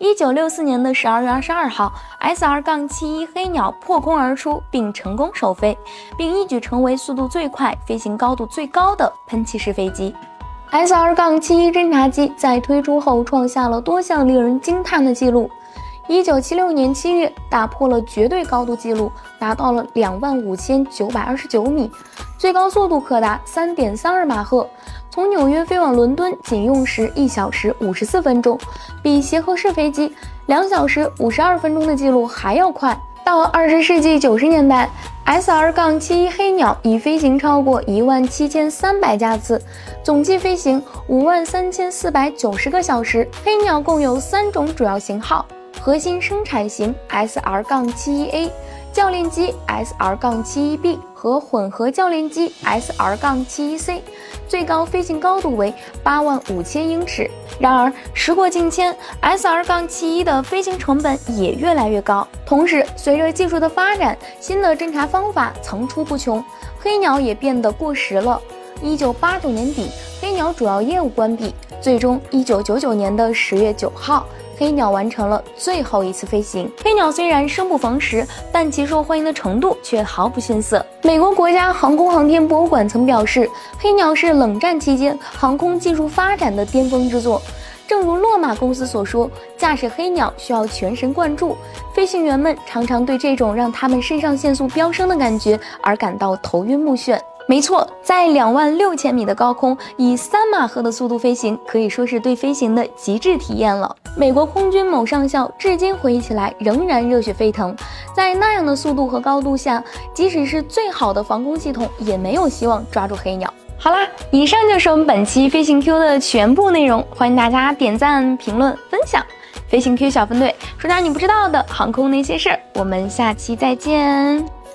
一九六四年的十二月二十二号，SR- 杠七一黑鸟破空而出，并成功首飞，并一举成为速度最快、飞行高度最高的喷气式飞机。SR- 杠七一侦察机在推出后创下了多项令人惊叹的记录。一九七六年七月，打破了绝对高度记录，达到了两万五千九百二十九米，最高速度可达三点三二马赫。从纽约飞往伦敦仅用时一小时五十四分钟，比协和式飞机两小时五十二分钟的记录还要快。到二十世纪九十年代，SR- 杠七一黑鸟已飞行超过一万七千三百架次，总计飞行五万三千四百九十个小时。黑鸟共有三种主要型号：核心生产型 SR- 杠七一 A。教练机 SR- 杠七一 B 和混合教练机 SR- 杠七一 C，最高飞行高度为八万五千英尺。然而，时过境迁，SR- 杠七一的飞行成本也越来越高。同时，随着技术的发展，新的侦察方法层出不穷，黑鸟也变得过时了。一九八九年底，黑鸟主要业务关闭，最终一九九九年的十月九号。黑鸟完成了最后一次飞行。黑鸟虽然生不逢时，但其受欢迎的程度却毫不逊色。美国国家航空航天博物馆曾表示，黑鸟是冷战期间航空技术发展的巅峰之作。正如洛马公司所说，驾驶黑鸟需要全神贯注，飞行员们常常对这种让他们肾上腺素飙升的感觉而感到头晕目眩。没错，在两万六千米的高空，以三马赫的速度飞行，可以说是对飞行的极致体验了。美国空军某上校至今回忆起来仍然热血沸腾。在那样的速度和高度下，即使是最好的防空系统，也没有希望抓住黑鸟。好啦，以上就是我们本期飞行 Q 的全部内容，欢迎大家点赞、评论、分享。飞行 Q 小分队说点你不知道的航空那些事儿，我们下期再见。